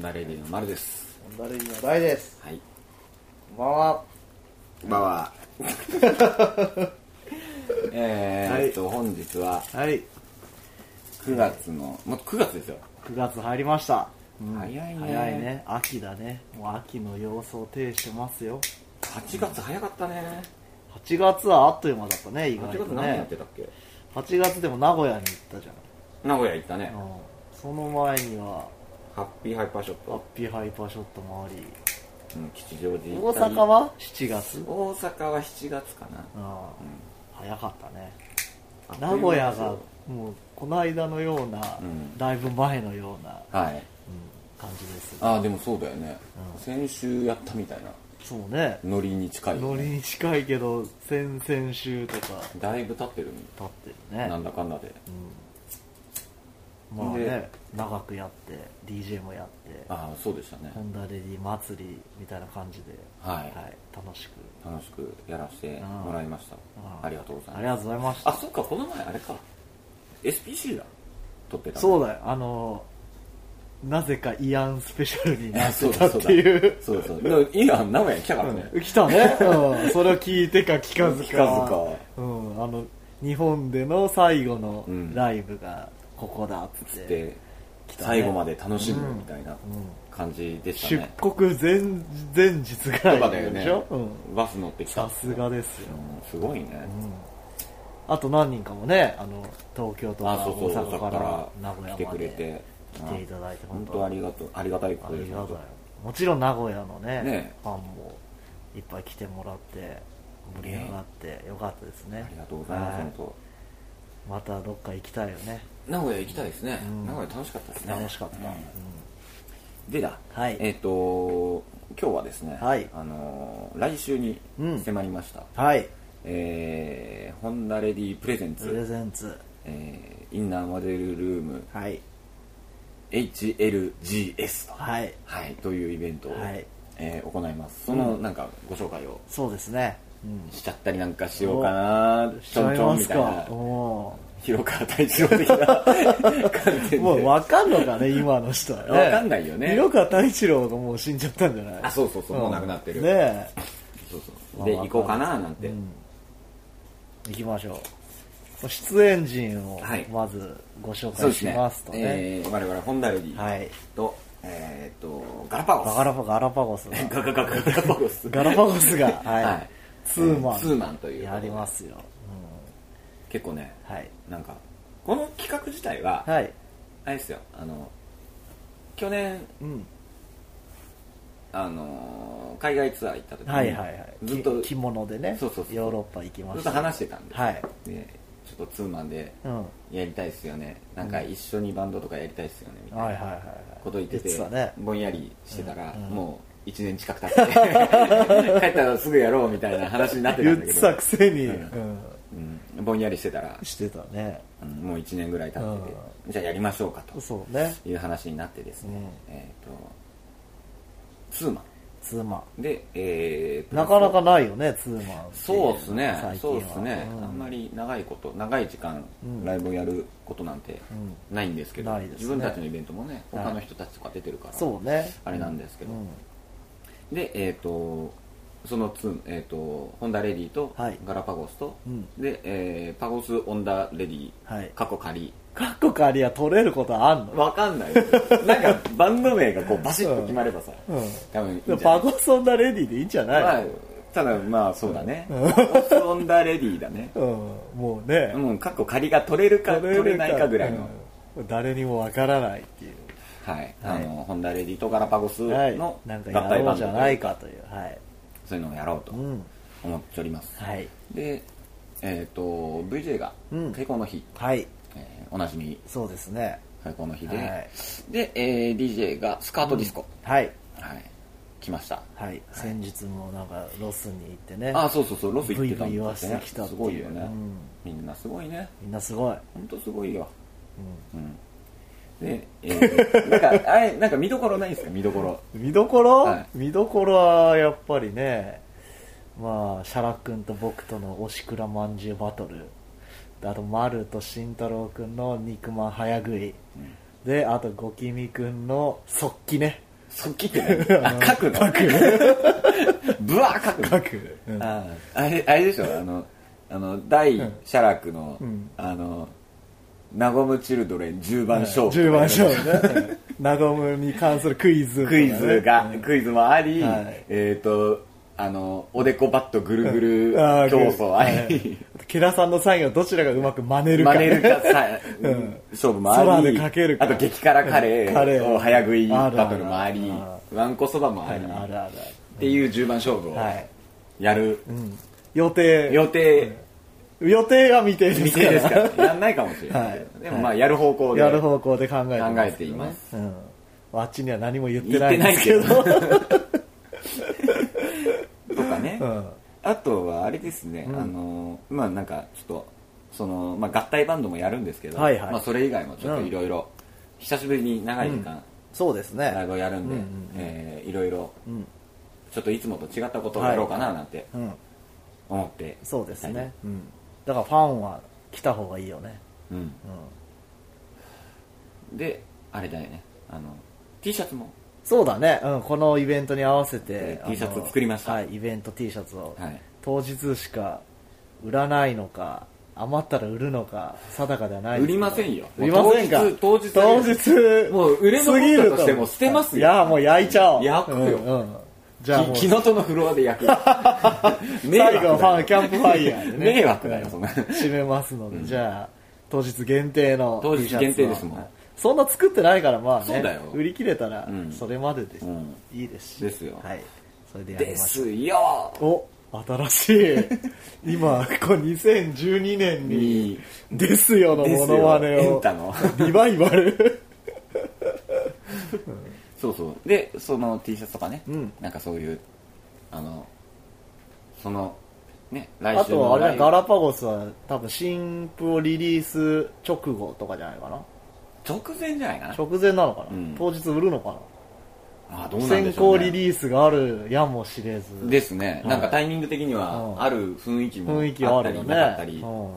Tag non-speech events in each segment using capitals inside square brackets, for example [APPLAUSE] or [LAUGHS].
ンダレディの丸です。ホンダレディの大です。はい。こんばんは。こんばんは。[LAUGHS] えーっと、本日ははい。9月の、もう9月ですよ。9月入りました。うん早いね早いね。秋だね。もう秋の様相を呈してますよ。8月早かったね。8月はあっという間だったね、意8外と月何やっねて。たっけ？8月でも名古屋に行ったじゃ名古屋行ったねん。。うん。その前には、ハッピーハイパーショッハット。ピーハイパーショットもあり、うん、吉祥寺行大阪は？7月？大阪は7月かな。うん。早かったね。あ名古屋がもうこの間のような、うんだいぶ前のような、はい。うん感じですああ、でもそうだよね。うん先週やったみたいな。そうねノリに近いよね、ノリに近いけど先々週とかだいぶ経ってる経ってるねなんだかんだで。うん、まあねで長くやって DJ もやってああ、そうでしたね。ホ。ンダレディ祭りみたいな感じで、はい。楽しく。楽しくやらせてもらいました。うん。ありがとうございます。ありがとうございました。あ、そっか、この前あれか。SPC だ。撮ってたの。そうだよ。あのなぜかイアンスペシャルになあってたっていう。そうそう。でもいいやん、名古屋に来たからね。うん。来たね、うん、それを聞いてか聞かずか。聞かずか。うん、あの日本での最後のうん。ライブがここだっつって、最後まで楽しむみたいなうん。感じでした出ね。国前前日ぐらとかだよねいでしょ、うん、。バス乗ってきた。さすがですよ、うん。すごいね。あと何人かもねあの東京とか大阪からら名古来て屋までくれて。来ていただいて本当ありがとう、ありがたいことです。ありがたい。もちろん名古屋のねね。ファンもいっぱい来てもらって盛り上がってよかったですね。ありがとうございます、はい。本当。またどっか行きたいよね名古屋行きたいですね。うん。名古屋楽しかったですね。楽しかった、うん。うん。でだ、はい。えっ、と今日はですね、はい。あのー来週に迫りました、はい。えーホンダレディプレゼンプレツ、ゼンツ。えーインナーモデルルーム。はい。HLGS と,、はい。はい、というイベントを、はい。えー行います。そのうん。なんかご紹介を。そうですね。うん。しちゃったりなんかしようかなしちょんちょんみたいな広川太一郎的な [LAUGHS] もう分かんのかね今の人はね。わかんないよね。広川太一郎がもう死んじゃったんじゃない？あそうそうそう、もうなくなってる。ねえ。そうそうでまあ行こうかななんて、うん。行きましょう。出演陣をはい。まずご紹介しそうですね。ますとねえー我々ホンダレディはい。と、えー、とガラパゴス。ガラパガラパゴスが。ガガガガガラパゴス。ガラパゴスがはい、はい。ツーマン、ツーマンという。やりますよ、結構ねうん、はい。なんかこの企画自体は、はい。あれですよあの去年うん。あの海外ツアー行った時に、はいはいはい。ずっとき着物でねそうそうヨーロッパ行きました。ずっと話してたんではい。でちょっとツーマンでうん。やりたいっすよね。なんか一緒にバンドとかやりたいっすよねみたいな。こと言ってて,、たね。ぼんやりしてたら、うん。うん。もう1年近く経って [LAUGHS] 帰ったらすぐやろうみたいな話になってた言ってんだけど。たくせに、ううん。うん、ぼんやりしてたら、してたね。うんもう1年ぐらい経ってて、じゃあやりましょうかと。そうね。いう話になってですね、うん。えっ、とツーマツーマン。で、えーンなかなかないよねツーマンそうですね。そうですね、うん。あんまり長いこと長い時間うん。ライブをやることなんてうん。ないんですけど、ね。自分たちのイベントもねはい他の人たちとか出てるから、そうね。あれなんですけど。うん。でえっ、とそのツー、えー、とホンダレディとはい。ガラパゴスと、うん。で、えーパゴスオンダレディはい。カッコ仮。カッコカリア取れることあんの？わかんない。なんかバンド名がこうバシッと決まればさ、うん。多分いいパゴソンダレディでいいんじゃない、まあ、ただまあそうだね。パゴスオンダレディだね。うん、もうね、もうカッコ仮が取れるか取れないかぐらいの、うん。誰にもわからないっていう。はい、はい。あのホンダレディとガラパゴスはい。の合体バンドやろうじゃないかという。はいそういうのをやろうとうん。思っております、はい。でえっ、と VJ がうん。開講の日、はい。えーおなじみ。そうですね。開講の日で、はい。で、えー DJ がスカートディスコ、はい。はい。来ました。はい、先日もなんかロスに行ってね。あそうそうそう。ロス行ってたんですね。すごいよね、うん。みんなすごいね。みんなすごい、本当すごいよ。うんで、えー、なんかあれなんか見どころないですか見どころ。見どころ、はい。見どころはやっぱりねまあシャラ君と僕とのおしくらまんじゅうバトル。あと丸と慎太郎君の肉まん早食い、であとゴキミ君の速記ね。速記って [LAUGHS] 書くの？書く。[LAUGHS] ぶわー書くの？書く、うん。ああれあれでしょ？あのあの大写楽の、うん。あのナゴムチルドレン10番勝負10番勝負ね。ナゴムに関するクイズとかクね、イズが、うん。クイズもあり、はい。えっ、とあのおでこバットぐるぐる競争あり、はい。ケラさんのサインをどちらがうまく真似るか、真似るかさ、[LAUGHS] うん。勝負もあり。かけるか。あと激辛カレカレーーを早食いバトルもあり。あわんこそばもあはい。り、あるある。っていう10番勝負をはい、やる。うん、予定。予定、予定は未定です未定ですから。やんないかもしれない、はい。でもまあやる方向でやる方向で考えてます。ね考えています。うん、あっちには何も言ってないんですけ言ど。[LAUGHS] とかね、うん。あとはあれですね、うん。あのまあなんかちょっとその、まあ、合体バンドもやるんですけど、はいはい。まあ、それ以外もちょっといろいろ久しぶりに長い時間、そうですね。ライブをやるんで、うんうんうん。えーいろいろうん、ちょっといつもと違ったことをやろうかななんてうん、思って、そうですね、はい。うん、だからファンは来た方がいいよね、うん。うん、であれだよね。あの T シャツも。そうだね、うん、このイベントに合わせて T シャツ作りました。はい、イベント T シャツを、はい。当日しか売らないのか余ったら売るのか定かではない売りませんよ。売りませんか？当日当当日日もう売れ残ったとしても捨てますよ。いやもう焼いちゃおう。焼くよ。うんうんじゃあもう。き木の戸のフロアで焼く。迷 [LAUGHS] 惑最後はファンキャンプファイヤーでね。迷惑だよそんな。締めますので、じゃあ当日限定の当日限定ですもん。はいそんな作ってないからまあねそうだよ。売り切れたらうん。それまでです、うん。いいですし。ですよ。はい。それでやりでましょう。すよ。お新しい。今こう2012年にに「ですよ」のモノマネですよ。エをリバイバル [LAUGHS] そうそう。でその T シャツとかね、うん。なんかそういうあのそのね来あ週のとあれガラパゴスは多分新譜をリリース直後とかじゃないかな。直前じゃないかな。直前なのかな、うん。当日売るのかあどうななんでしょう、ね、先行リリースがあるやもしれずですね、はいなんかタイミング的にうんはある雰囲気も雰囲気ああったりるよねなかったり、うん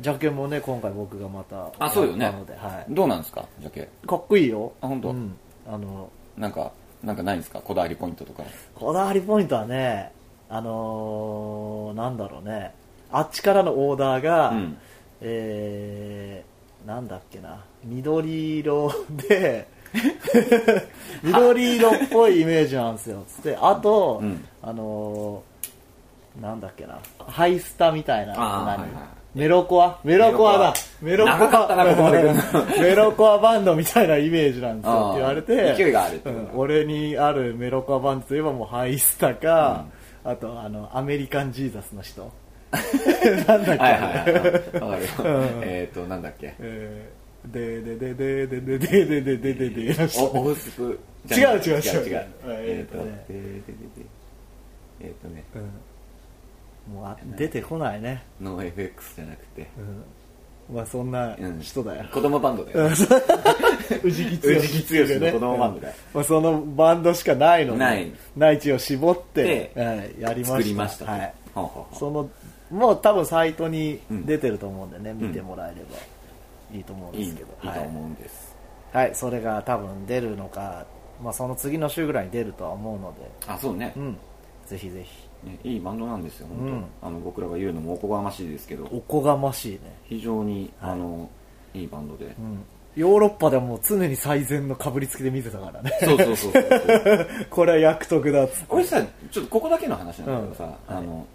ジャケもね今回僕がまたあそうよね。はい、どうなんですか？ジャケ。かっこいいよ。あ本当？うん、あのなんかなんかないんですか？こだわりポイントとか。こだわりポイントはねあのー、なんだろうね。あっちからのオーダーが、うん。えー、なんだっけな。緑色で [LAUGHS] 緑色っぽいイメージなんですよ。つってあと、うん。あのー、なんだっけな。ハイスタみたいな何あーはいはいメロコア？メロコアだ。メロコア。メロコア。[LAUGHS] バンドみたいなイメージなんですよって言われて。勢いがあるうん。俺にあるメロコアバンドといえばもうハイスタか、あとあのアメリカンジーザスの人。[LAUGHS] なんだっけ、はいはいはいわかるよ。うん。えっとなんだっけ？えーででででででででででででおオフスプ違う違う違う。違うええっとーとね。えっとね。うんもうあ出てこないね、ノー FX じゃなくて。うん、まあそんなうん。人だよ、子供バンドだよ [LAUGHS] 宇治木宇治木剛の子供バンドだよ。まあ、そのバンドしかないのでない。内地を絞ってで、はいやりました。作りましたと。はい、ほうほうほう。そのもう多分サイトに出てると思うんでね、ん。見てもらえればいいと思うんいいいいですけど、と思うんです。はい、はい、それが多分出るのか、まあ、その次の週ぐらいに出るとは思うので、あそうね。うん、ぜひぜひねいいバンドなんですよ本当、うん。あの僕らが言うのもおこがましいですけど。おこがましいね、非常に、はい。あのいいバンドで、うん、ヨーロッパでもう常に最善のかぶりつきで見てたからね。そうそうそう [LAUGHS] これは役得だっつって。俺さちょっとここだけの話なんだけどさ、うん。あの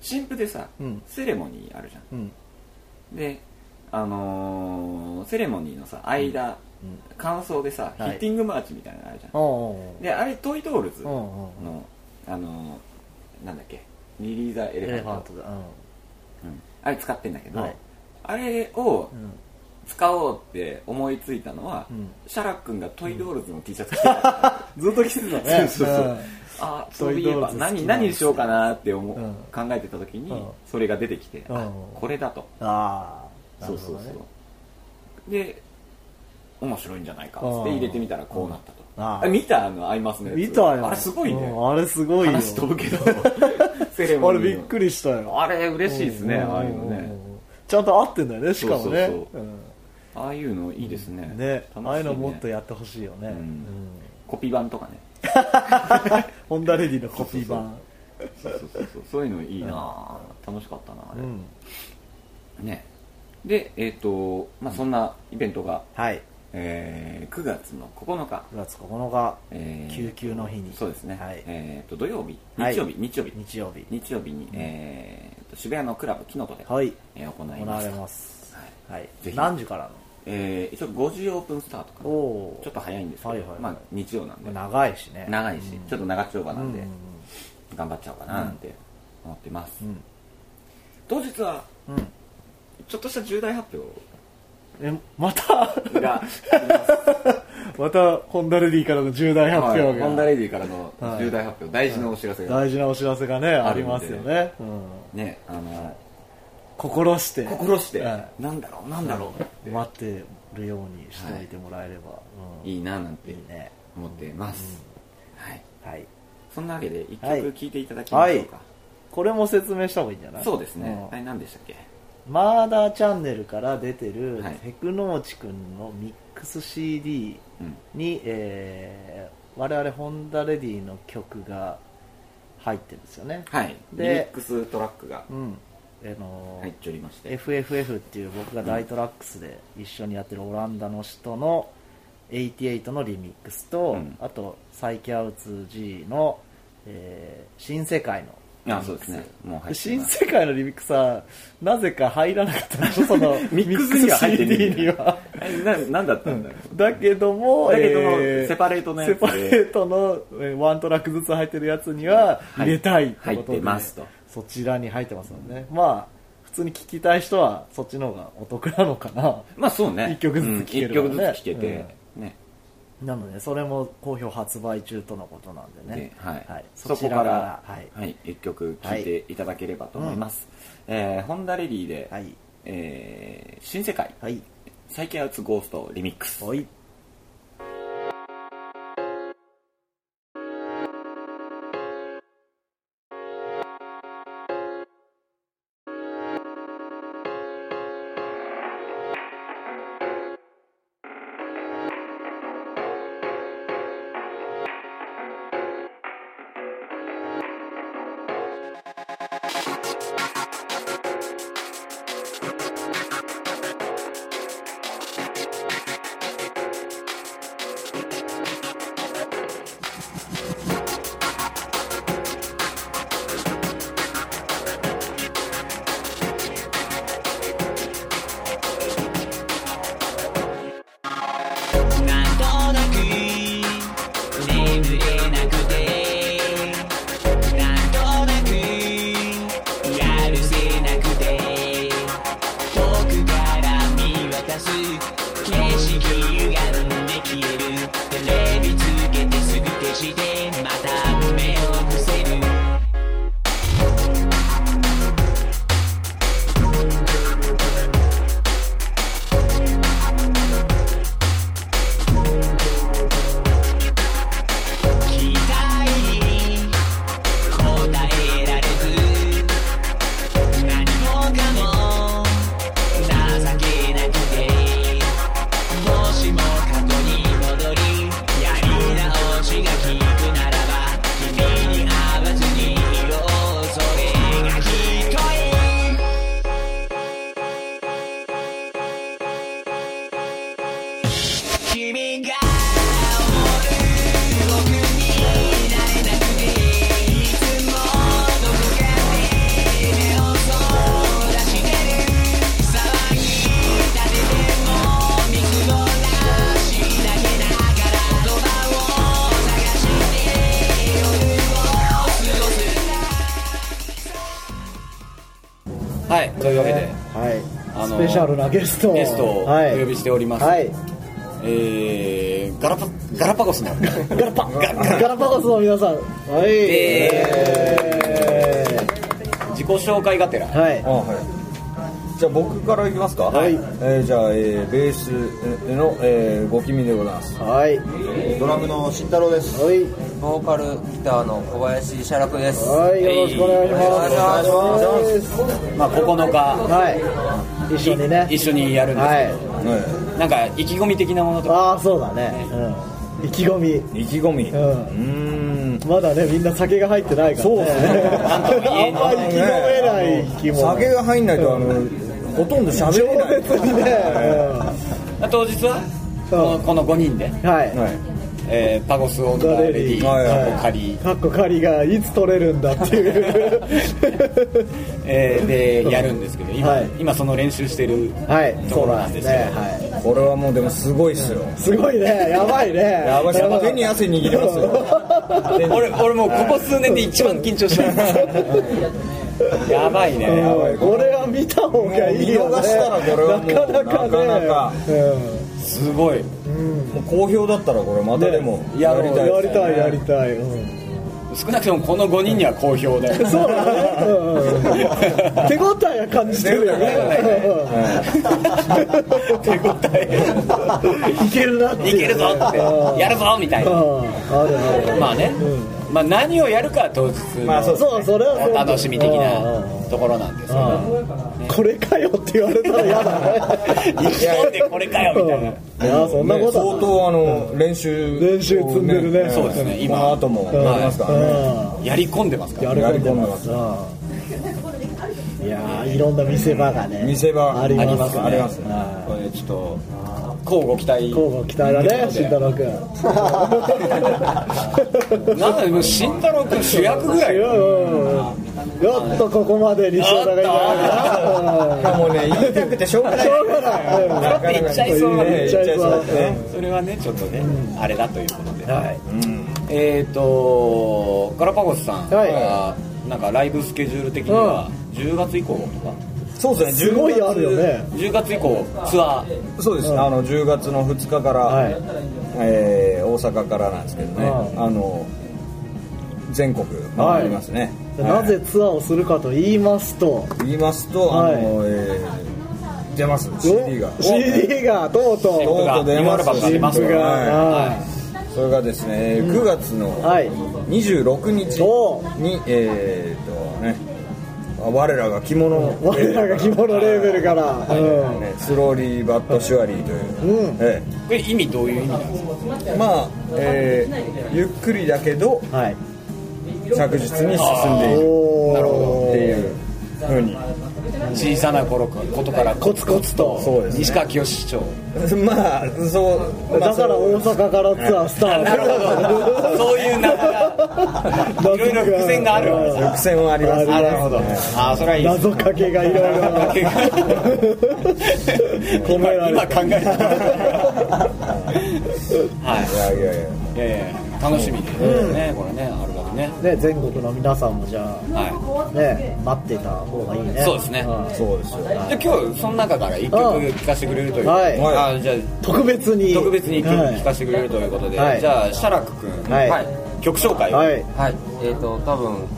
新婦でさ、うん。セレモニーあるじゃうんん。であのーセレモニーのさ間、うん感想でさ、はい。ヒッティングマーチみたいなのあるじゃん、おうおうであれ Toy Dolls おうおうの、あのーなんだっけ？ Nellie the Elephant だ。うん。あれ使ってんだけど、はい。あれをうん、使おうって思いついたのは、ん。シャラ君が Toy Dolls の T シャツ着てた、[LAUGHS] ずっと着てたね。[LAUGHS] そうそうそう。ん。あそういえばトイドールズ好きなんです何何にしようかなって思う、うん。考えてた時に、うん。それが出てきて、あうん。これだと。ああそうそうそう。で面白いんじゃないかっつって入れてみたらこうなったと、ああ見たあのアイマスのやつ。見たよ。あれすごいね、うんあれすごいよ。話飛ぶけど。[LAUGHS] セレモニーの。あれびっくりしたよ。あれ嬉しいですね、うんああいうのね、んちゃんと合ってんだよねしかもね。ああいうのいいですね、ね。楽しああいうのもっとやってほしいよね、うん。うん。コピー版とかね。ホンダレディのコピー版。そうそうそうそう。そういうのいいな楽しかったなあれ、うん。ね。でえっ、とまあそんなイベントが、はいえー9月の9日、9月9日えー救急の日に。そうですね、はい。えっ、と土曜日。はい。日曜日、日曜日。日曜日。日曜日に、えーと渋谷のクラブキノトで、はい。えー行い行われます。ますはい。はい。ぜひ。何時からえー一応5時オープンスタートかのなちょっと早いんですけど、はいはいはい。まあ日曜なんで、長いしね。長いし、うん。ちょっと長丁場なんで、うん。頑張っちゃおうかななんて思ってます、うん。当日はうん。うんちょっとした重大発えまた？表が [LAUGHS] またホンダレディからの重大発はい表が、ホンダレディからのはい。重大発表、大事なお知らせが、大事なお知らせがねありますよね、うん、ねあの心して。心して、はなんだろうなんだろう、い待ってるようにしておいてもらえれば、うん。いいななんていいね。思ってます、はい。はい。そんなわけで一はい。曲聴いていただきましょうか、これも説明した方がいいんじゃない？そうですね、ん。あれ何でしたっけ？マーダーチャンネルから出てるはい。テクノーチくんのミックス CD うん。に、えー我々ホンダレディの曲が入ってるんですよね。はい。リでミックストラックがうん。あのー入っておりまして、FFF っていう僕が大トラックスで一緒にやってるオランダの人の88のリミックスと、うん。あとサイキャウツ G の、えー新世界のあそうですね。もう入新世界のリミックスはなぜか入らなかったんでしょその [LAUGHS] ミックスには入ってないにはあれな何だったんだろう、だけどもだけどもえセパレートのやつで。セパレートのえーワントラックずつ入ってるやつには入れたいってことで、入ってますと。そちらに入ってますのでね。まあ普通に聴きたい人はそっちの方がお得なのかな。まあそうね。一曲ずつ聴けるうん一からね曲ずつ聴けて、ねなのでそれも好評発売中とのことなんでね。ではい。はい、そこかららはい、はい、一曲聴いてい。ただければと思います、えーホンダレディで、はい。えー新世界。はい。サイケアウツゴーストリミックスはいゲストをゲストをおはい。呼びしております、はい。えーガラパガラパゴスの [LAUGHS] ガラパガラパゴスの皆さん。はい。え自己紹介がてら、はい。あはい。じゃあ僕からいきますか。はい。えーじゃあ、えーベースの、えー、ご君でございます。はい。ドラムの慎太郎です。はい。ボーカルギターの小林写楽です。はい。よろしくお願いします。お願いします。ます。まあ、9日。はい一緒にね。一緒にやるんですけど、はい。はなんか意気込み的なものとか。ああそうだね。うん。意気込み。い意気込み。ううんん。まだねみんな酒が入ってないからね。そうですね。あんま意気込めない。気も酒が入んないとあのほとんど喋れない。ね。当日は？このこの5人で、うんはい。はいえーパゴスオンダレディはいはい。カリカッコ仮がいつ取れるんだっていう。[LAUGHS] えーでやるんですけど今,、はい。今その練習してるはい。ところなんですよ。ね。はこれはもうでもすごいっすよ。いすごいね。やばいね。やばいっす手に汗握りますよ。[LAUGHS] 俺俺もうここ数年で一番緊張してる [LAUGHS] やばいね。うん。やばいこれは見た方がいいよね。見逃したらこれはもうなかなかね。なかなかすごい。もう好評だったらこれまたでもね。やりたいやりたいやりたい、うん。少なくともこの5人には好評で。[LAUGHS] そうだね、うん。うん手応えは感じてるよね。手応え。いけるなっていけるぞって。やるぞみたいな。うん。あるある。まあね、まあ何をやるかは当日のまあそうそう。それは楽しみ的うんな。うんところなんですけどこれかよって言われたら嫌だね。一本でこれかよみたいな。いやそんなねことは。相当あの練習練習積んでるね。そうですね今。後もやりますからね。やり込んでますからややり込んでます。いやーいろんな見せ場がね見せ場あります。ね。ありますね。はこれちょっと交互期待。い交互期待だね慎太郎君。[LAUGHS] なんだもう慎太郎君主役ぐらい。うん。やっとここまで西田がいないなもうね言いた。くてしょうがない。しょうがない。言っちゃいそう。ね。言っちゃいそうね。それはねちょっとねあれだということで。はい。うん。えっとガラパゴスさん。はい。はなんかライブスケジュール的には10月以降とか？そうですねすごいあるよね。10月以降ツアー。そうです、あの10月の2日から、はい。えー大阪からなんですけどね、うん。あの全国回りますね、なぜツアーをするかと言いますと。言いますと、はい。あのえー出ます。CD が。お CD がとうとう。とうとう出ます。ルバムがははそれがですね9月のはい。26日おに、えー、とね我らが着物。の我らが着物レーベルから。うん。ねスローリーバッドシュアリーという、うん。えこれ意味どういう意味なんですか？えまあ、えーゆっくりだけどはい。着実に進んでいる。なるほっていうふうに小さな頃ことからコツコツと西川きよし市長。[LAUGHS] まあそう、まあだから大阪からツアースタート。なるほど。そういうなんかいろいろ伏線がある伏線はありますなるほど。ああそれはいい謎かけがいろいろ。今考えた。はい。やいやいや。いやいや楽しみですね、これねアルバムね。ね全国の皆さんもじゃはあね待っていた方がいいね。そうですね。んそうですよ。いで今日その中から一曲聴かせてくれるという。はい。あじゃあ特別に。特別に一曲はい。聴かせてくれるということで、はい。じゃあシャラク君、はい。はい。曲紹介を、はい。はい。えっ、と、多分、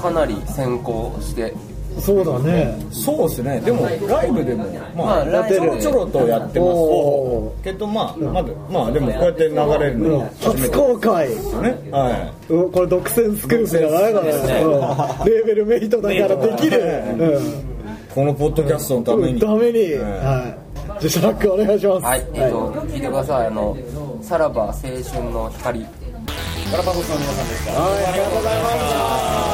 かなり先行して、そうだね。そうですね。でもライブでもまあまあライブ。でちょろちょろとやってます。おけどまあまだまあでもこうやって流れるの初公開。ね。はうん。これ独占スクープじゃないかな、うん。レーベルメイトだからできる、いこのポッドキャストのためうん、にために、うん。はい。じゃあシャラックお願いします。はい。えっ、と、聞いてください。あの、さらば青春の光。ガラパゴスの皆さんでしたはい、ありがとうございました「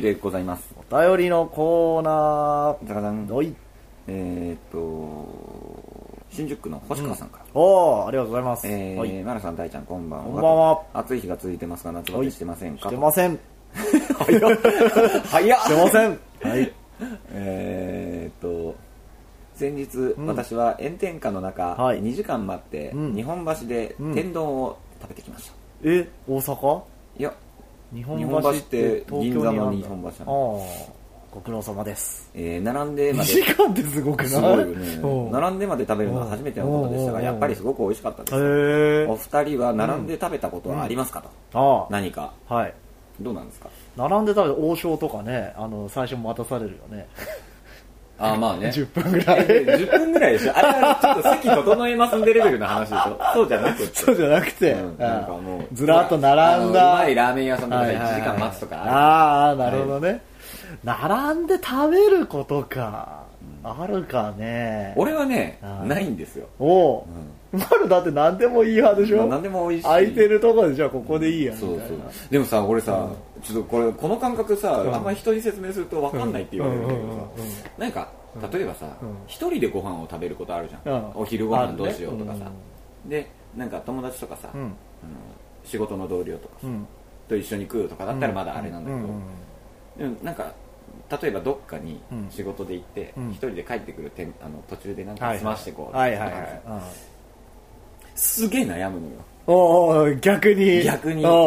りでございます。お便りのコーナザカザン。ーはい。えーっと新宿区の星川さんから、おーありがとうございます、えーはい。マラさん大ちゃんこんばんは。こんばんは。暑い日が続いてますが夏バテしてませんか？してません。早っ。[LAUGHS] 早っ。してません。はい。えーっと先日、ん。私は炎天下の中、はい。2時間待って、うん。日本橋でうん。天丼を食べてきました、え大阪？いや、日本橋って銀座の日本橋なああご苦労様です。えー並んでま2で。時間ってすごくない？すごいようん。ね並んでまで食べるのは初めてのことでしたがうん。やっぱりすごく美味しかったです。へおえ二人は並んで食べたことはありますかと、あ何か。あはい。どうなんですか？並んで食べて王将とかねあの最初待たされるよねあまあね。[LAUGHS] 10分ぐらい。え10分ぐらいでしょ？あれはちょっと席整えますんでレベルの話でしょ？[LAUGHS] そうじゃなくて。そうじゃなくて、うんなんかもうずらっと並んだ。うまいラーメン屋さんとかではいはいはい。1時間待つとかある。ああなるほどね、並んで食べることか、あるかね。俺はねはいないんですよ。おう、まるだって何でもいい派でしょ、何でも美味しい。空いてるとこでじゃあここでいいやみたいな。そうそう。でもさ俺さ、ちょっとこれこの感覚さ、あんまり人に説明すると分かんないって言われるん。だけどさ、なんか例えばさ一、人でご飯を食べることあるじゃん、うん。お昼ご飯どうしようとかさ。ね、でなんか友達とかさ、うん。あの仕事の同僚とかさ、うん。と一緒に食うとかだったらまだあれなんだけど、うん。うん。でもなんか例えばどっかにうん。仕事で行ってうん。一、人で帰ってくるてんあの途中でなんかはい済ましてこう、はいはいはい。とかさうんすげえ悩むのよ。おうおう逆に。逆に。おうおうお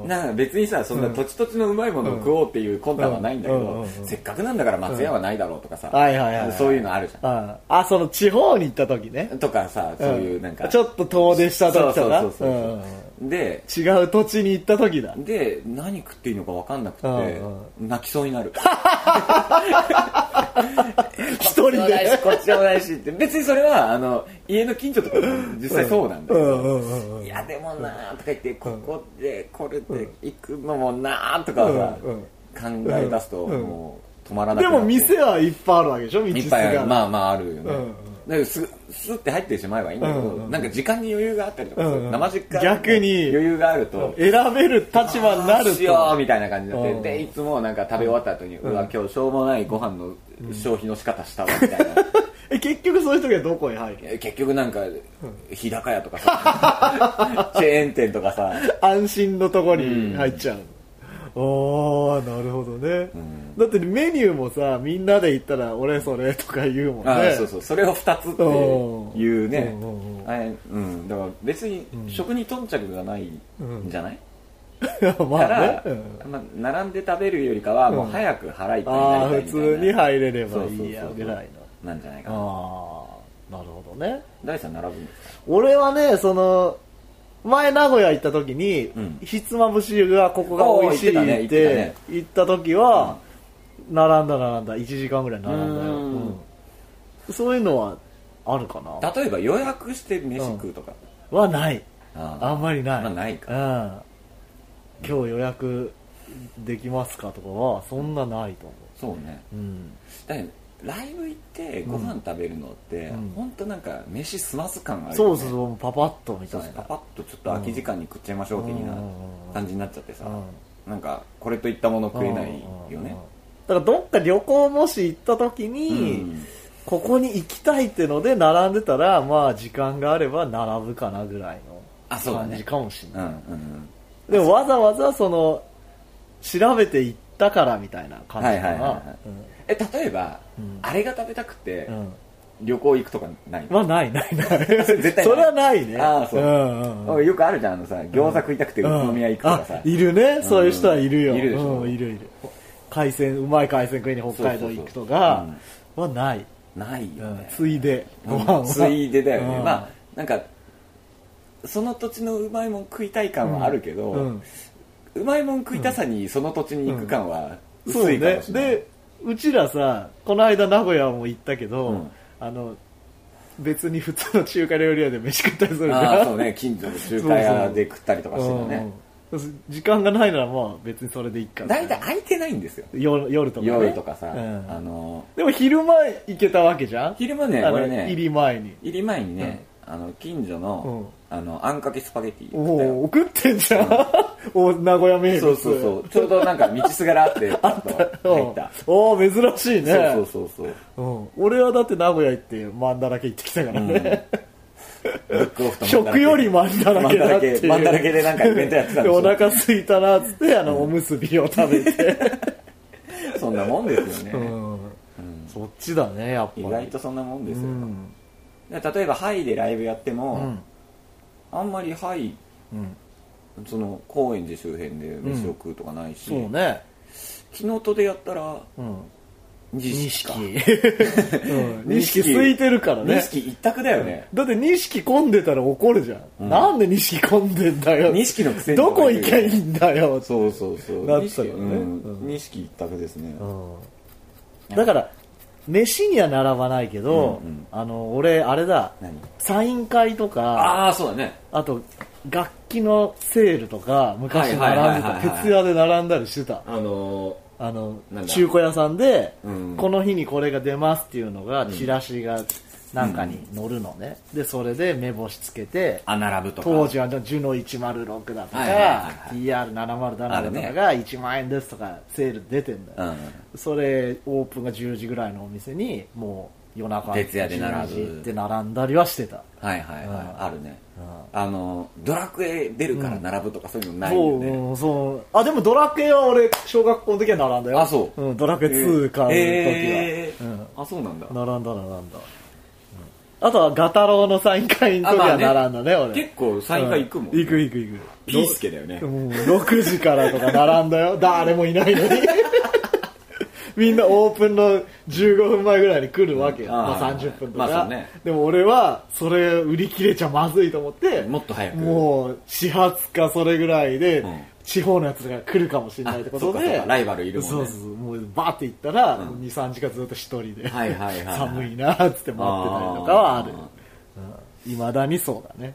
うおうなんか別にさそんな土地土地のうまいものを食おうっていう魂胆はないんだけど、せっかくなんだから松屋はないだろうとかさ、はいはいはいはい。そういうのあるじゃああその地方に行った時ね。んとかさそういうなんか、ちょっと遠出した時とか？そうそうそうそうで違う土地に行った時だ。で何食っていいのか分かんなくて、うん。泣きそうになる [LAUGHS] 一人で。こっちもないしって。別にそれはあの家の近所とかも実際そうなんだけど、いやでもなーとか言ってここでこれで行くのもなーとかさ、考え出すとうん。もう止まらなくでなって。も店はいっぱいあるわけでしょ道いっぱいある。まああまああるよね、だからすスッて入ってしまえばいいんだけど、うんうんなんか時間に余裕があったりとかさ、うんうん生逆に。余裕があると、選べる立場になるどうしようとみたいな感じになって、うん。でいつもなんか食べ終わった後に、うわ今日しょうもないご飯の消費の仕方したわみたいな、[LAUGHS] え結局そういう時はどこへ入るえ結局なんか日高屋とかさ。[LAUGHS] チェーン店とかさ。安心のとこに入っちゃう、おーなるほどね、だってメニューもさみんなで行ったら俺それとか言うもんね。あそうそう。それを2つっていうね。あれうん。だから別に食に頓着がないんじゃない、[LAUGHS] まから、あね、うん。まあ、並んで食べるよりかはもう早く腹いっぱいになりた普通に入れればいいやぐらいの。なんじゃないかな。ああなるほどね。大さん並ぶんですか？俺はねその前名古屋行った時に、うん。ひつまぶしがここが美味しいって言った時は、並んだ並んだ。1時間ぐらい並んだよ、うん。うん。そういうのはあるかな。例えば予約して飯食うとか、はないあーあん。まりない、まあないか。うん。今日予約できますかとかはそんなないと思そうね。う、うん、だライブ行ってご飯食べるのって、うん。本当なんか飯済ます感あるそうよね。そうそうパパッとみたいなパパッとちょっと空き時間に食っちゃいましょう的な感じになっちゃってさ、なんかこれといったもの食えないよね、だからどっか旅行もし行った時に、うん。ここに行きたいってので並んでたらまあ時間があれば並ぶかなぐらいの感じかもしれない、うんうんうん。でもわざわざその調べて行ったからみたいな感じかな、はいはいはいはい。え例えば、うん。あれが食べたくて、うん。うん旅行行くとかないまあないないない。絶対それはないね。ああそう、んうんうん。おいよくあるじゃんあのさ餃子食いたくて宇都宮行くとかさ、あいるね。そういう人はいるよ、いるでしょ。うん、いるいる海鮮うまい海鮮食いに北海道行くとかはない、ないようんね、ついで。ついでだよね、うん。まあなんかその土地のうまいもん食いたい感はあるけど、うまいもん食いたさにその土地に行く感はそう薄いかねもしれない、でうちらさこの間名古屋も行ったけど、うん。あの別に普通の中華料理屋で飯食ったりするじゃん。ああそうね。近所の中華屋で食ったりとかしてるね。うん時間がないならまあ別にそれでいいか大体空いてないんですよ。夜夜とか、ね、夜とかさ、うん。あのでも昼前行けたわけじゃん？昼間ね俺ね入り前に。入り前にね、あの近所の,、あのあんかけスパゲティおお送ってんじゃん？[LAUGHS] お名古屋名物。そうそうそう。ちょうどなんか道すがらあってパッと入った。おお珍しいね。そうそうそうそう。うん、俺はだって名古屋行ってマンだらけ行ってきたからね、食よりマンだらけだっていう。マンだらけでなんかイベントやってたんでお腹空いたなっつってあのおむすびを食べて、[LAUGHS] そんなもんですよね、うん。そっちだねやっぱり。意外とそんなもんですよ、うん。で例えばハイでライブやっても、うん。あんまりハイうん。その高円寺周辺で飯を食うとかないし、そうね。日の戸でやったらうん錦かうん錦空いてるからね。錦一択だよね。だって錦混んでたら怒るじゃん、うん。なんで錦混んでんだよ。錦のくせに。どこ行きゃいいんだよそうそうそう。なってたからね。錦うん。一択ですね、うん。だから飯には並ばないけど、うんうん。あの俺あれだ。何？サイン会とかああそうだね。あと楽器のセールとか昔並んでた。徹夜で並んだりしてた。あのあの中古屋さんで、うん。この日にこれが出ますっていうのがチラシがなんかに載るのね、でそれで目星つけてあ並ぶとか。当時はジュノ106だとか、はいはいはいはい。TR707 だとかが1万円ですとかセール出てんだよ、うん。それオープンが10時ぐらいのお店にもう夜中徹夜で並ぶ。10時行って並んだりはしてた。はいはいはい、うん。あるね。うん。あのドラクエ出るから並ぶとかそういうのないそう、よね、うんそう。あでもドラクエは俺小学校の時は並んだよ。あそう。うん、ドラクエ2買う時は、えー。うん。あそうなんだ。並んだ並んだ、うん。あとはガタロウのサイン会の時は並んだね俺。結構サイン会行くもん、う行く行く行く。ピースケだよね。うん6時からとか並んだよ。誰もいないのにみんなオープンの15分前ぐらいに来るわけよ、うんまあ、30分とか、まあね。でも俺はそれ売り切れちゃまずいと思ってもっと早くもう始発かそれぐらいで、うん。地方のやつが来るかもしれないってことでライバルいるもんね。そうそうそうもうバーって行ったら、うん。23時間ずっと一人で、はいはいはいはい。寒いなーっつって待ってたりとかはある。いま、未だにそうだね。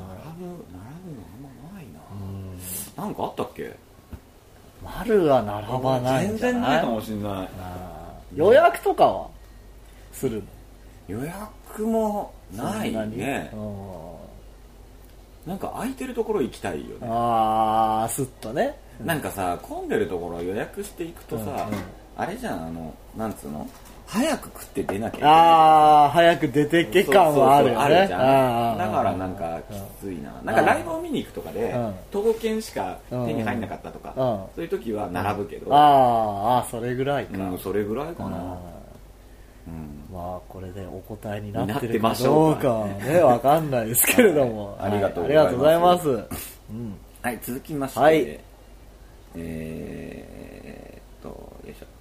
並ぶ並ぶのあんまないな、なんかあったっけ？丸は並ばないん全然ないいかもしれない。予約とかはするの？予約もないね。うん。なんか空いてるところ行きたいよね。ああすっとね。なんかさ混んでるところ予約していくとさ、うんうんあれじゃんあのなんつうの？早く食って出なきゃいけない。ああ早く出てけ感はあるよね。あるじゃん。だからなんかきついな。なんかライブを見に行くとかでうん。徒歩券しか手に入んなかったとかうん。そういう時は並ぶけど。あーあーそれぐらいか、うんそれぐらいかな。あうん。ーまあこれでお答えになってるかましょどううか。ねわかんないですけれども、はい。ありがとうございます。うん。はい続きましてはい。えーっと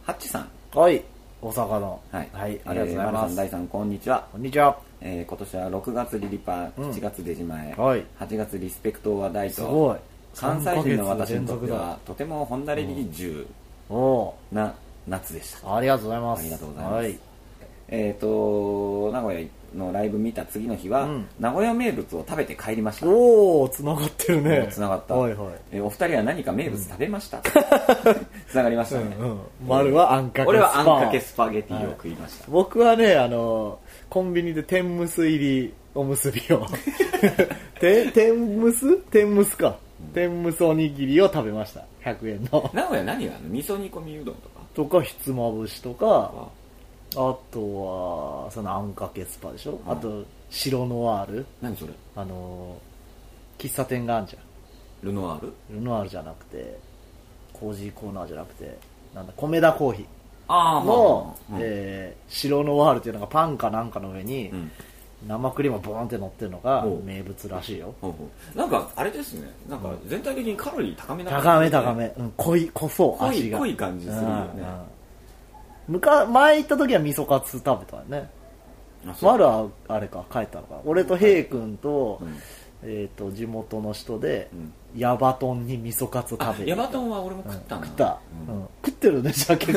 ハッチさん。はい。大阪の。はい、ありがとうございえー丸ます、さん大さんこんにちは。こんにちは。えー今年は6月リリパうん。7月出島へ、はい。8月リスペクトは大すごい。と関西人の私にとってはとてもホンダレディ10おおな夏でした、ありがとうございます。ありがとうございます。はい。えっ、と名古屋のライブ見た次の日は、うん。名古屋名物を食べて帰りました。おおつながってるね。つながった、はいはい。えーお二人は何か名物食べました、[LAUGHS] つながりましたね、うんうん。丸はあんかけスパン俺はあんかけスパゲティを食いました、僕はねあのコンビニで天むす入りおむすびを。[LAUGHS] て天むす？天むすか。天むすおにぎりを食べました。100円の。名古屋何があるの？味噌煮込みうどんとか？とかひつまぶしとかああとはそのあんかけスパでしょ、あと白ノワール。何それ？あの喫茶店があるじゃルノワール？んルノワールじゃなくてコージーコーナーじゃなくてなんだ米田コーヒあーの、うんえー白ノワールっていうのがパンかなんかの上に、うん。生クリームがボーンって乗ってるのが名物らしいよ。なんかあれですね。なんか全体的にカロリー高めな高め高め、うん、濃い濃そう味が。濃い感じするよね。うんうんむか前行った時は味噌カツ食べたよね。まだあれか帰ったのか。俺とヘイ君と,、うん。えー、と地元の人で、うん。ヤバトンに味噌カツ食あべるヤバトンは俺も食ったな。食った、ううん。食ってるねじゃあ [LAUGHS] 結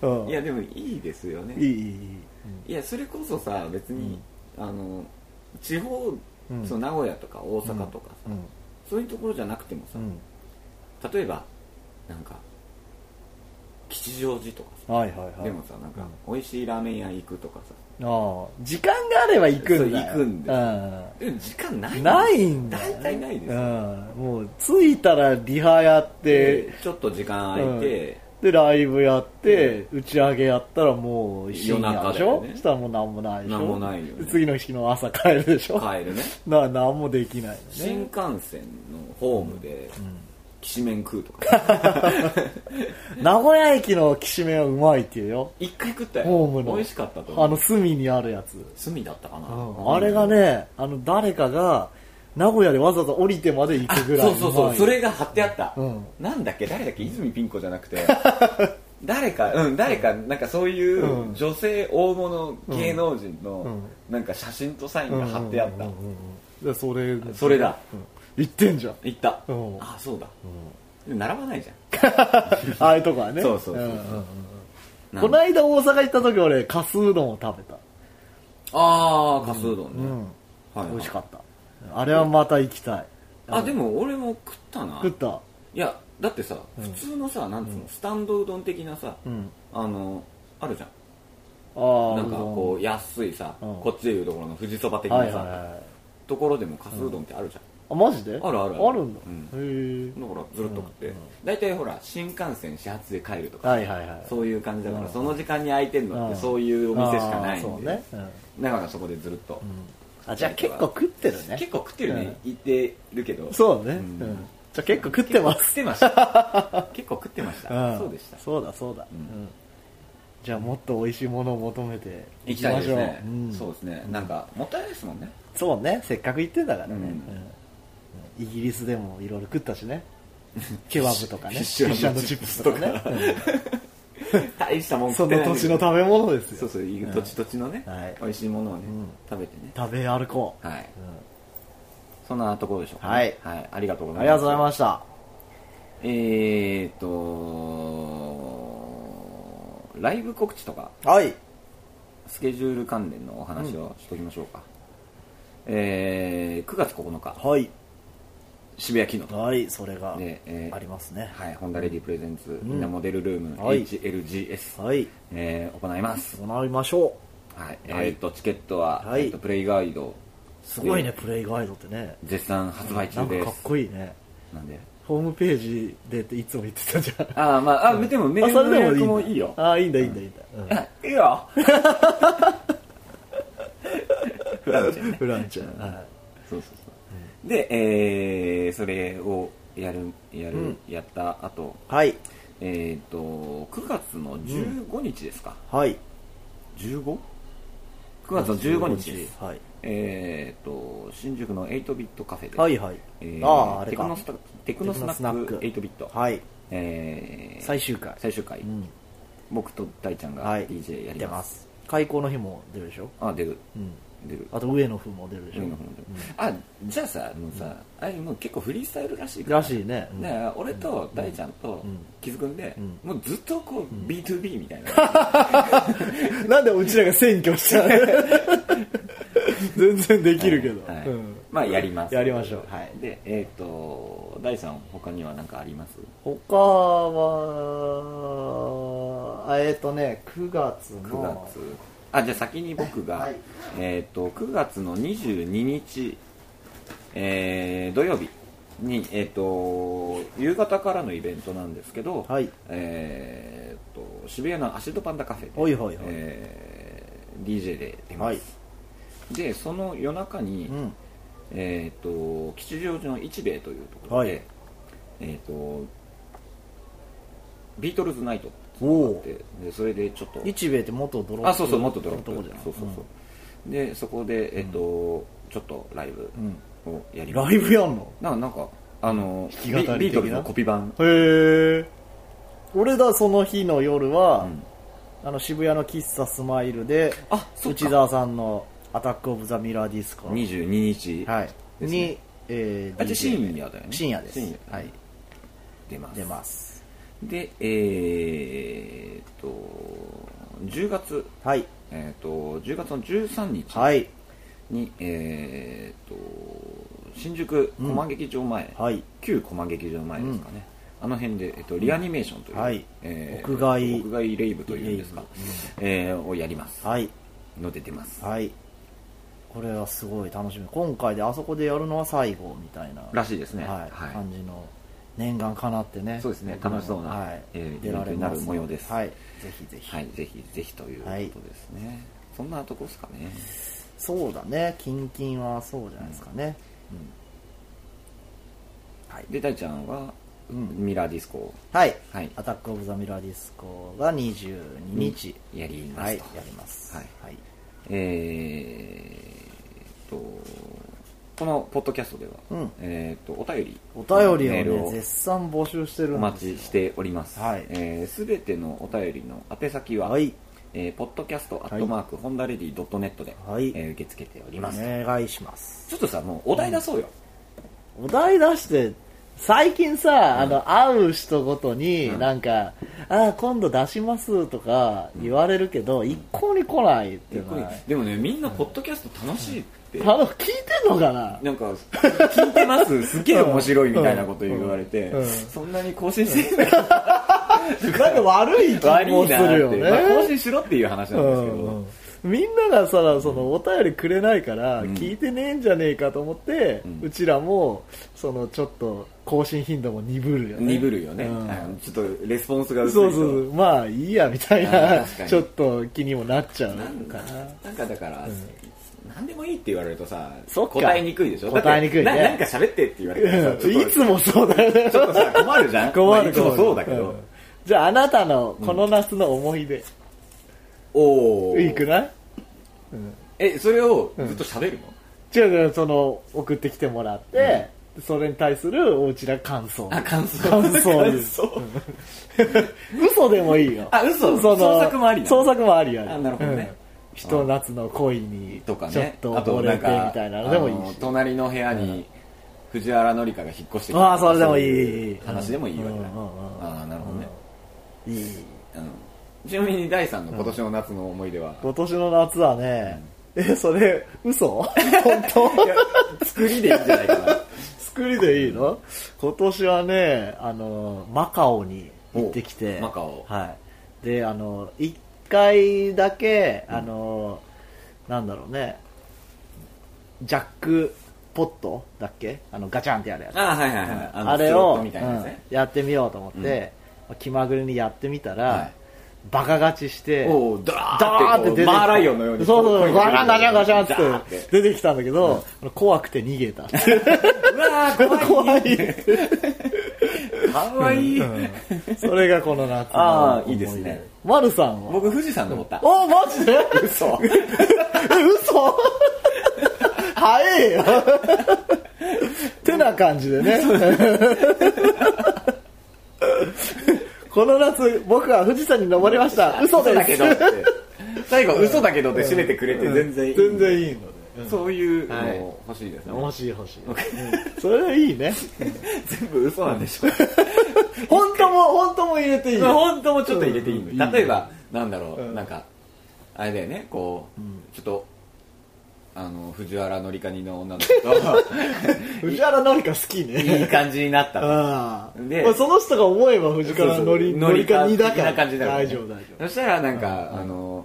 構、うん、いやでもいいですよね。いいいいいい。いやそれこそさ別に、あの地方、うん。その名古屋とか大阪とかさ、うん。そういうところじゃなくてもさ、うん。例えばなんか吉祥寺とかさ。はいはいはい。でもさなんか美味しいラーメン屋行くとかさ。ああ時間があれば行くんだ。行くんだよ。でも時間ないないんだよ大体ないですよ。うん、もう着いたらリハやって。でちょっと時間空いて、でライブやって、打ち上げやったらもう深夜でしょ、ね。そしたらもう何もないでしょ？何もないよね。で次の日の朝帰るでしょ？帰るね。だから何もできないね。幹線のホームできしめん食うとか。[LAUGHS] 名古屋駅のきしめんはうまいっていうよ。一回食ったよ。ホームの。美味しかったと思う。あの隅にあるやつ、隅だったかな、うん。あれがねあの誰かが名古屋でわざわざ降りてまで行くぐらいそうそうそう。それが貼ってあった、うん。なんだっけ？誰だっけ？泉ピン子じゃなくて。[LAUGHS] 誰かうん誰かなんかそういううん。女性大物芸能人うのん。なんか写真とサインが貼ってあった、それそれだ。うん行ってんじゃん。行った、うん。あそうだ、並ばないじゃ [LAUGHS] ああいうとこはね。そうそうそうそう。んんんん。この間大阪行った時俺かすうどんを食べた。ああかすうどんね、うん。はいはい。美味しかった。あれはまた行きたい。あでも俺も食ったな。食った？いやだってさ、普通のさなんつうの、スタンドうどん的なさ、うん。あのあるじゃん。ああなんかこう安いさ、うん。こっちでいうところの富士そば的なさ、はいはいはい。ところでもかすうどんってあるじゃん、あマジで？あるあるある。んだ、うへだからずるっと食って、うんうん大体ほら新幹線始発で帰るとか、はいはいはい。そういう感じだから、うん。その時間に空いてるのっうん。てそういうお店しかないんで、そうね、うん。だからそこでずるっと、あじゃあ結構食ってるね。結構食ってるね、言ってるけど。そうだね、ううん。んじゃあ結構食ってます。結構食ってました。[LAUGHS] 結構食ってました、うん。そうでした。そうだそうだ、うん。うん。じゃあもっと美味しいものを求めて行きたいですね、うん。そうですね。なんかもったいないですもんね。そうね。せっかく行ってんだからね、うん。うんイギリスでもいろいろ食ったしね。[LAUGHS] ケバブとかね。フィッシュチップスとかね、大したもうんんその土地の食べ物ですよ。そうそう土地土地のね、はい。美味しいものをね、うん。食べてね。食べ歩こう、はい。そんなところでしょうか、ね、はい。はい、ありがとうごうんざいます。ありがとうございました。えーとライブ告知とかはい。スケジュール関連のお話をしときましょうか、えー9月9日。はい渋谷キノはいそれがで、えーありますね。はい、ホンダレディプレゼンツ、みんなモデルルーム、はい。HLGS、はい。えー行います、行いましょはいはいえー、とチケットは、はい。えー、とプレイガイド。うすごいねプレイガイドってね。絶賛発売なんかかっ中ですこいいね。なんで？ホームページでっていつも言ってたじゃん。ああまああでもメールのもいいよ。ああいいんだいいんだいいんだ、いい [LAUGHS] よ。[LAUGHS] フランチェンね。[LAUGHS] フランチャー、はい。そうそうそうで、えー、それをやるやる、うん。やった後。はい。えっ、と9月の15日ですか、はい。15?9 月の15日です。はい。えっ、と新宿の8ビットカフェで、はいはい、えーあああれか。テクノスタテクノスナックテクノスナック。8ビット、はい。えー最終回。最終回、うん。僕と大ちゃんがはい。DJ やり出ま、ますす。開校の日も出るでしょ？あ出る。うん出る。あと上の風も出るでしょ、上の方であじゃあさもうさ、あれもう結構フリースタイルらしいから。らしいね、うん。だから俺と大ちゃんとん。キズくんで、ん。もうずっとこう、B2B みたいな。[LAUGHS] なんでうちらが占拠した [LAUGHS] 全然できるけど、はいうん。まあやります。やりましょう。はい。でえっ、と大さん他には何かあります？他はあえっ、とね9月の9月あじゃあ先に僕が、はい。えっ、と9月の22日、えー土曜日に、えっと夕方からのイベントなんですけど、はい。えっと渋谷のアシドパンダカフェで、はいはいはい。えー DJ で出ます、はい。でその夜中に、うん。えっと吉祥寺の一兵衛というところで、はい。えっとビートルズナイトっていうのがあってでそれでちょっと。日米って元ドロップあそうそうもっとドロップ。のとこじゃんそうそうそう、でそこでえっ、と、ちょっとライブをやります、ライブやんの？なんかなんかあの弾き語り的な？ビビートルズのコピー版。へえ俺だその日の夜は、うん。あの渋谷の喫茶スマイルであ内澤さんの「 Attack of the Mirror Disco」22日、はい、に、えーあじゃ深夜だよね。深夜です。はい。出ます。出ますでえー、っと10月。はい。えー、っと10月の13日。はい。に、えー、っと新宿駒劇場前、はい。旧駒劇場前ですかね、あの辺で、えっと、リアニメーションという、はい。え屋外。屋外レイブというんですか、えーをやります、はい。の出てます。はい。これはすごい楽しみ。今回であそこでやるのは最後みたいな。らしいですね。はい。はい。感じの念願かなってね。そうですね。楽しそうなはい。えー出られます。イベントになる模様です。はい。ぜひぜひ、はい。ぜひぜひということですね、そんなとこですかね。そうだね。キンキンはそうじゃないですかね、で大ちゃんは、うん。ミラーディスコはい、はい。 Attack of the Mirror Disco が22日、やりますと、はい。やります。はい。はい。えー、とこのポッドキャストでは、うん。えー、とお便りお便りメールをね絶賛募集してるんですよ。お待ちしております。はい。えーすべてのお便りの宛先は、はい。えー、ポッドキャストアットマーク、ホンダレディドットネットで、はい。えー受け付けております。お願いします。ちょっとさ、もうお題出そうよ。お題出して最近さ、あの会う人ごとになんか、あ今度出しますとか言われるけど、一向に来ないっていうのは、でもね、みんなポッドキャスト楽しい。って、あの聞いてんのかな？なんか、聞いてます、[LAUGHS] すっげえ面白いみたいなこと言われて、うん。うん。そんなに更新してない。[LAUGHS] なんか悪い気悪もするよね、まあ更新しろっていう話なんですけど、うん。うんみんながさそのお便りくれないから、ん。聞いてねえんじゃねえかと思って、ううんちらもそのちょっと更新頻度も鈍るよね。鈍るよね、うん。ちょっとレスポンスが薄いと。そうそうそう。まあいいやみたいあなちょっと気にもなっちゃう。かな。なんかだから、何でもいいって言われるとさ答えにくいでしょ？答えにくいね。ななんか喋ってって言われてさちょっといつもそうだよね。ちょっとさ困るじゃん？困る。まあいつもそうだけど、ん。じゃああなたのこの夏の思い出、おおいいくない？えそれをずっと喋るの、違う違うその送ってきてもらって、それに対するおうちら感想。あ感想。感想。感想。嘘でもいいよ。あ嘘。創作もあり創作もありやあなるほどね。うんひと夏の恋にとかちょっねと溺れてみたいなのでもいい。し。隣の部屋に藤原紀香が引っ越してきたああそれでもいい。話でもいいわけだ、うんうんうんああなるほどね、いい。うん、ちなみに第3の今年の夏の思い出は、今年の夏はね、えそれ嘘？[LAUGHS] 本当？作りでいいんじゃないかな。[LAUGHS] 作りでいいの？今年はねあのマカオに行ってきて。おマカオ。はい。であの1回だけあの、なんだろうね。ジャックポットだっけ？あのガチャンってやるやつ。あはいはいはい、あれを、やってみようと思って、気まぐれにやってみたら、はい。バカ勝ちしてダダーって出てきた。マーライオンのように。そうそうそう。ガチャンガチャンガチャンって。出てきたんだけど、怖くて逃げた。[LAUGHS] うわー怖い [LAUGHS] わいい、それがこの夏のあー思出。いいですね。マルさんは？僕富士山登った、おマジで？嘘。え嘘。早えよ。てな感じでね。この夏僕は富士山に登りました。嘘ですだけど最後嘘だけどって締めてくれて全然いい、全然いいの。でそういう。のはい。欲しいですね、欲しい欲しい、うん。[LAUGHS] それいいね。全部嘘なんでしょ。本当も本当も入れていい。よ本当もちょっと入れていい例えばなんだろう、うん。なんかあれだよね。こう、ちょっとあの藤原紀香の女の子と。[LAUGHS] 藤原紀香好きね。いい感じになったとああ。でまあその人が思えば藤原紀香2だから。感じだよね。大丈夫大丈そしたらなんか、あの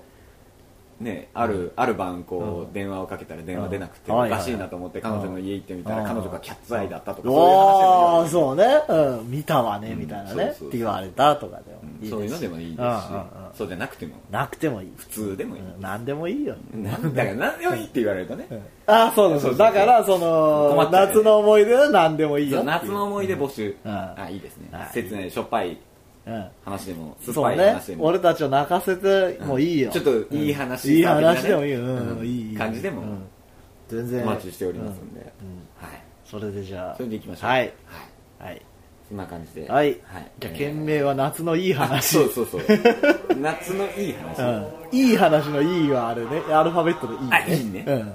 ね、ある、ある晩こう、電話をかけたら電話出なくて、うん。おかしいなと思って彼女の家行ってみたら、うん。彼女がキャッツアイだったとか、夫そういう話おーそうね、うん、見たわねみたいなね、って言われたとかでも。いいそういうのでもいいですし。そうじゃなくても、なくてもいい。普通でもいい。うん。何でもいいよ。なんだから何でもいいって言われるとね、ああそうそうだからそ困の夏の思い出は何でもいいよ夏の思い出募集。うん。あ、いいですね。はい。切ない、しょっぱいうん話でも、酸っそうね。ぱい話でも。俺たちを泣かせてもいいよ、ちょっといい話、いい話でもいい。よ、うん。うん。いい。感じでも。うん。全然。お待ちしておりますんで、うん。はい。それでじゃあ。それでいきましょう。はい。はい。はい、そんな感じで。はいはい。じゃ件名は夏のいい話そうそうそう。[LAUGHS] 夏のいい話。うん、いい話のいいはあれねアルファベットのいいねあ、いいね。うんはいはい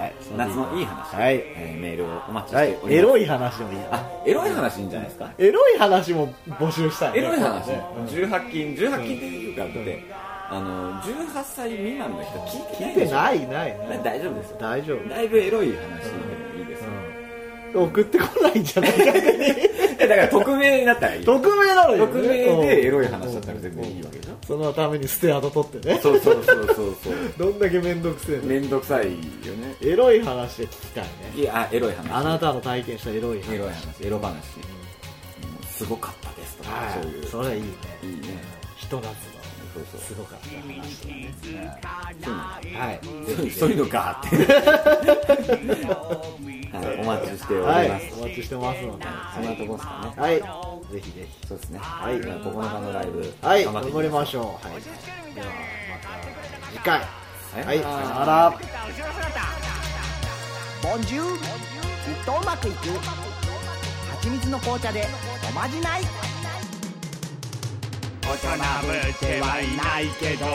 はい。夏のいい話。はいえーメールをお待ちしはいております。エロい話でもいいよあ、エロい話いいんじゃないですか？エロい話も募集したいねエロい話ね18禁、18禁っていうか、だって、あの、18歳未満の人聞いて聞いてないでしょ？ないないない大丈夫ですよ。大丈夫だいぶエロい話でもいいですよ。送ってこないんじゃないかえだから匿名になったらいい匿名なのよ、ね、匿名でエロい話うんだったら全然いいわけでしょ。そのためにステアド取ってね。そうそうそうそうそう。[LAUGHS] どんだけ面倒くせえの。めんどくさいよね。エロい話が聞きたいね。いやあエロい話。あなたの体験したエロい話。エロい話エロ話、うん。すごかったですとか、はい。そういう。それいいね。いいね。ひとそうそう。すごか。った話とかねはい。そういうのがあって、はい、お待ちしておりはい。ます、お待ちしてますのでそんなとこですかねはいぜひぜひ。そうですねはいじゃあ9日のライブ。はい。頑張っていき頑張りまししょうはい。ではまた次回はい。さよなら。ボンジュールきっとうまくいく。蜂蜜の紅茶でおまじない大人ぶってはいないけど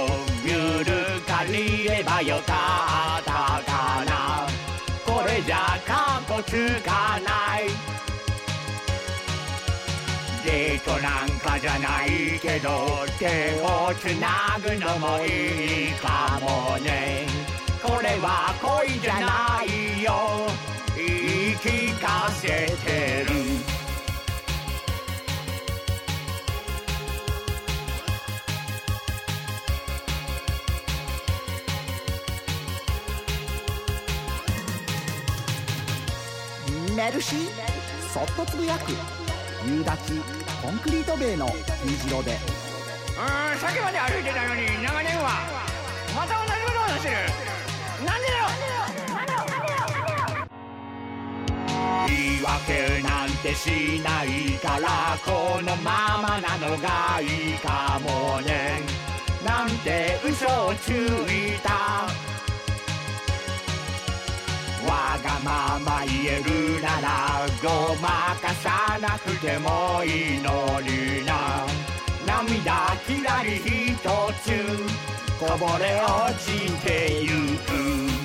ゆるかりればよかったかな。これじゃかっこつかない。デートなんかじゃないけど手をつなぐのもいいかもね。これは恋じゃないよ。言い聞かせてる。メルシーそっとつぶやく夕立コンクリート塀の虹色で。うんさっきまで歩いてたのに長年はまた同じことをしてる。なんでだよ。言い訳なんてしないからこのままなのがいいかもね。なんて嘘をついた。まま言えるならごまかさなくてもいいのにな。涙きらりひとつこぼれ落ちてゆく。